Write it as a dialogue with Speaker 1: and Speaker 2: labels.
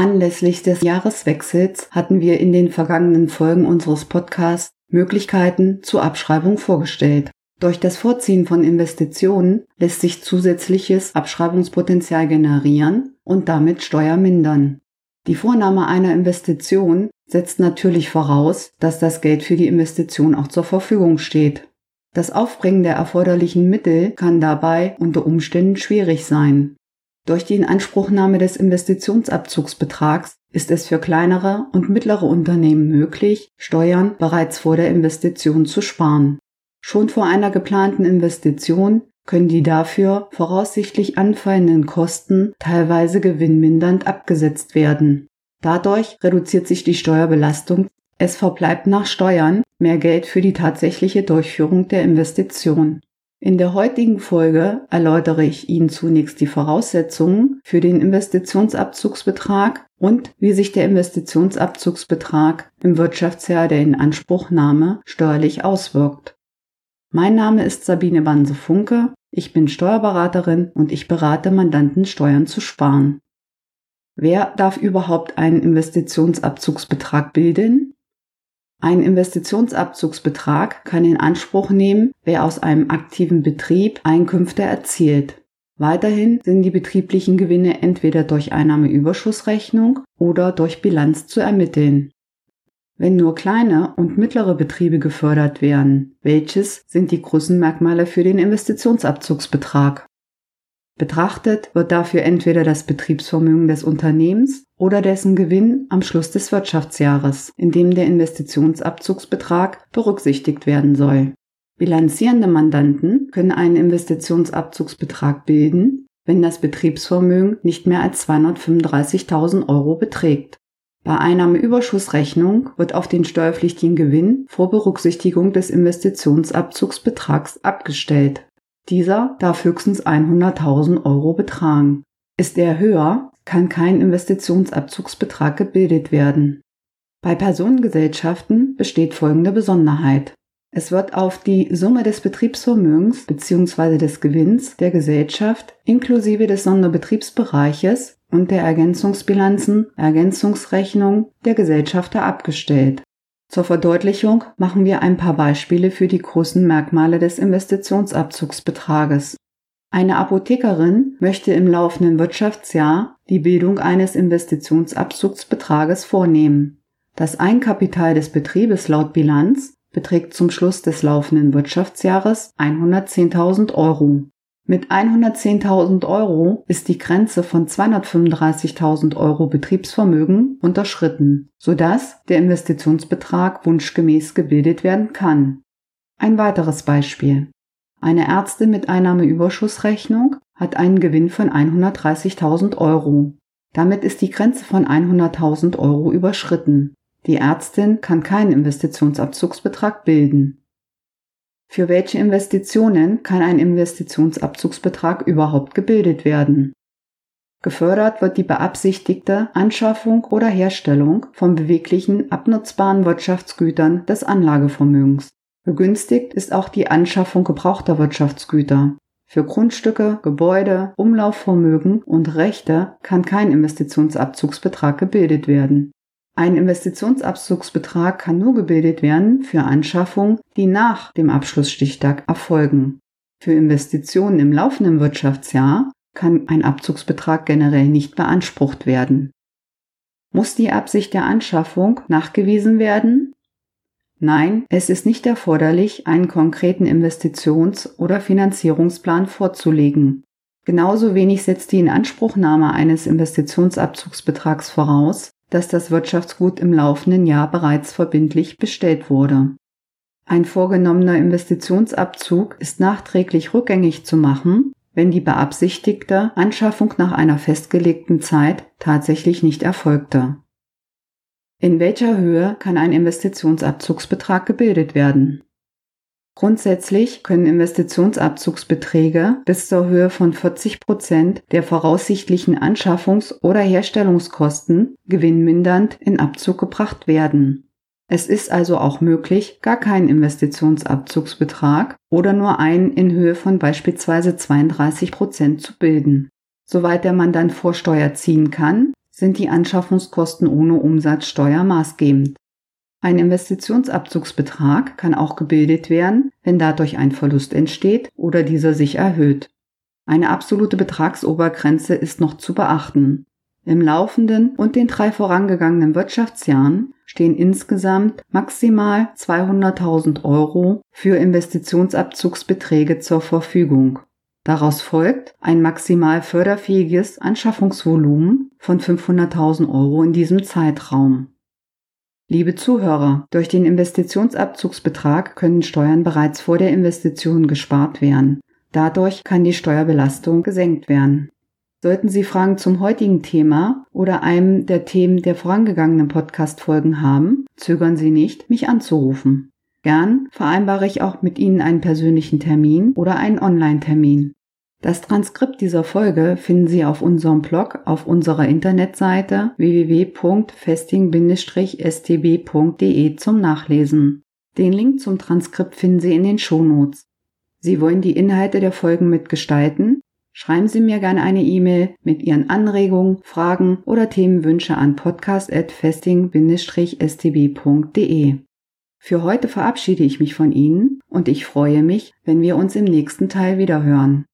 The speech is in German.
Speaker 1: Anlässlich des Jahreswechsels hatten wir in den vergangenen Folgen unseres Podcasts Möglichkeiten zur Abschreibung vorgestellt. Durch das Vorziehen von Investitionen lässt sich zusätzliches Abschreibungspotenzial generieren und damit Steuer mindern. Die Vornahme einer Investition setzt natürlich voraus, dass das Geld für die Investition auch zur Verfügung steht. Das Aufbringen der erforderlichen Mittel kann dabei unter Umständen schwierig sein. Durch die Inanspruchnahme des Investitionsabzugsbetrags ist es für kleinere und mittlere Unternehmen möglich, Steuern bereits vor der Investition zu sparen. Schon vor einer geplanten Investition können die dafür voraussichtlich anfallenden Kosten teilweise gewinnmindernd abgesetzt werden. Dadurch reduziert sich die Steuerbelastung. Es verbleibt nach Steuern mehr Geld für die tatsächliche Durchführung der Investition. In der heutigen Folge erläutere ich Ihnen zunächst die Voraussetzungen für den Investitionsabzugsbetrag und wie sich der Investitionsabzugsbetrag im Wirtschaftsjahr der Inanspruchnahme steuerlich auswirkt. Mein Name ist Sabine Banse-Funke, ich bin Steuerberaterin und ich berate Mandanten, Steuern zu sparen. Wer darf überhaupt einen Investitionsabzugsbetrag bilden? Ein Investitionsabzugsbetrag kann in Anspruch nehmen, wer aus einem aktiven Betrieb Einkünfte erzielt. Weiterhin sind die betrieblichen Gewinne entweder durch Einnahmeüberschussrechnung oder durch Bilanz zu ermitteln. Wenn nur kleine und mittlere Betriebe gefördert werden, welches sind die Größenmerkmale für den Investitionsabzugsbetrag? Betrachtet wird dafür entweder das Betriebsvermögen des Unternehmens oder dessen Gewinn am Schluss des Wirtschaftsjahres, in dem der Investitionsabzugsbetrag berücksichtigt werden soll. Bilanzierende Mandanten können einen Investitionsabzugsbetrag bilden, wenn das Betriebsvermögen nicht mehr als 235.000 Euro beträgt. Bei Einnahmeüberschussrechnung wird auf den steuerpflichtigen Gewinn vor Berücksichtigung des Investitionsabzugsbetrags abgestellt. Dieser darf höchstens 100.000 Euro betragen. Ist er höher, kann kein Investitionsabzugsbetrag gebildet werden. Bei Personengesellschaften besteht folgende Besonderheit. Es wird auf die Summe des Betriebsvermögens bzw. des Gewinns der Gesellschaft inklusive des Sonderbetriebsbereiches und der Ergänzungsbilanzen, Ergänzungsrechnung der Gesellschafter abgestellt. Zur Verdeutlichung machen wir ein paar Beispiele für die großen Merkmale des Investitionsabzugsbetrages. Eine Apothekerin möchte im laufenden Wirtschaftsjahr die Bildung eines Investitionsabzugsbetrages vornehmen. Das Einkapital des Betriebes laut Bilanz beträgt zum Schluss des laufenden Wirtschaftsjahres 110.000 Euro. Mit 110.000 Euro ist die Grenze von 235.000 Euro Betriebsvermögen unterschritten, sodass der Investitionsbetrag wunschgemäß gebildet werden kann. Ein weiteres Beispiel. Eine Ärztin mit Einnahmeüberschussrechnung hat einen Gewinn von 130.000 Euro. Damit ist die Grenze von 100.000 Euro überschritten. Die Ärztin kann keinen Investitionsabzugsbetrag bilden. Für welche Investitionen kann ein Investitionsabzugsbetrag überhaupt gebildet werden? Gefördert wird die beabsichtigte Anschaffung oder Herstellung von beweglichen, abnutzbaren Wirtschaftsgütern des Anlagevermögens. Begünstigt ist auch die Anschaffung gebrauchter Wirtschaftsgüter. Für Grundstücke, Gebäude, Umlaufvermögen und Rechte kann kein Investitionsabzugsbetrag gebildet werden. Ein Investitionsabzugsbetrag kann nur gebildet werden für Anschaffungen, die nach dem Abschlussstichtag erfolgen. Für Investitionen im laufenden Wirtschaftsjahr kann ein Abzugsbetrag generell nicht beansprucht werden. Muss die Absicht der Anschaffung nachgewiesen werden? Nein, es ist nicht erforderlich, einen konkreten Investitions- oder Finanzierungsplan vorzulegen. Genauso wenig setzt die Inanspruchnahme eines Investitionsabzugsbetrags voraus, dass das Wirtschaftsgut im laufenden Jahr bereits verbindlich bestellt wurde. Ein vorgenommener Investitionsabzug ist nachträglich rückgängig zu machen, wenn die beabsichtigte Anschaffung nach einer festgelegten Zeit tatsächlich nicht erfolgte. In welcher Höhe kann ein Investitionsabzugsbetrag gebildet werden? Grundsätzlich können Investitionsabzugsbeträge bis zur Höhe von 40 Prozent der voraussichtlichen Anschaffungs- oder Herstellungskosten gewinnmindernd in Abzug gebracht werden. Es ist also auch möglich, gar keinen Investitionsabzugsbetrag oder nur einen in Höhe von beispielsweise 32 Prozent zu bilden. Soweit der Mandant Vorsteuer ziehen kann, sind die Anschaffungskosten ohne Umsatzsteuer maßgebend. Ein Investitionsabzugsbetrag kann auch gebildet werden, wenn dadurch ein Verlust entsteht oder dieser sich erhöht. Eine absolute Betragsobergrenze ist noch zu beachten. Im laufenden und den drei vorangegangenen Wirtschaftsjahren stehen insgesamt maximal 200.000 Euro für Investitionsabzugsbeträge zur Verfügung. Daraus folgt ein maximal förderfähiges Anschaffungsvolumen von 500.000 Euro in diesem Zeitraum. Liebe Zuhörer, durch den Investitionsabzugsbetrag können Steuern bereits vor der Investition gespart werden. Dadurch kann die Steuerbelastung gesenkt werden. Sollten Sie Fragen zum heutigen Thema oder einem der Themen der vorangegangenen Podcast-Folgen haben, zögern Sie nicht, mich anzurufen. Gern vereinbare ich auch mit Ihnen einen persönlichen Termin oder einen Online-Termin. Das Transkript dieser Folge finden Sie auf unserem Blog auf unserer Internetseite www.festing-stb.de zum Nachlesen. Den Link zum Transkript finden Sie in den Shownotes. Sie wollen die Inhalte der Folgen mitgestalten? Schreiben Sie mir gerne eine E-Mail mit Ihren Anregungen, Fragen oder Themenwünsche an podcast.festing-stb.de. Für heute verabschiede ich mich von Ihnen und ich freue mich, wenn wir uns im nächsten Teil wieder hören.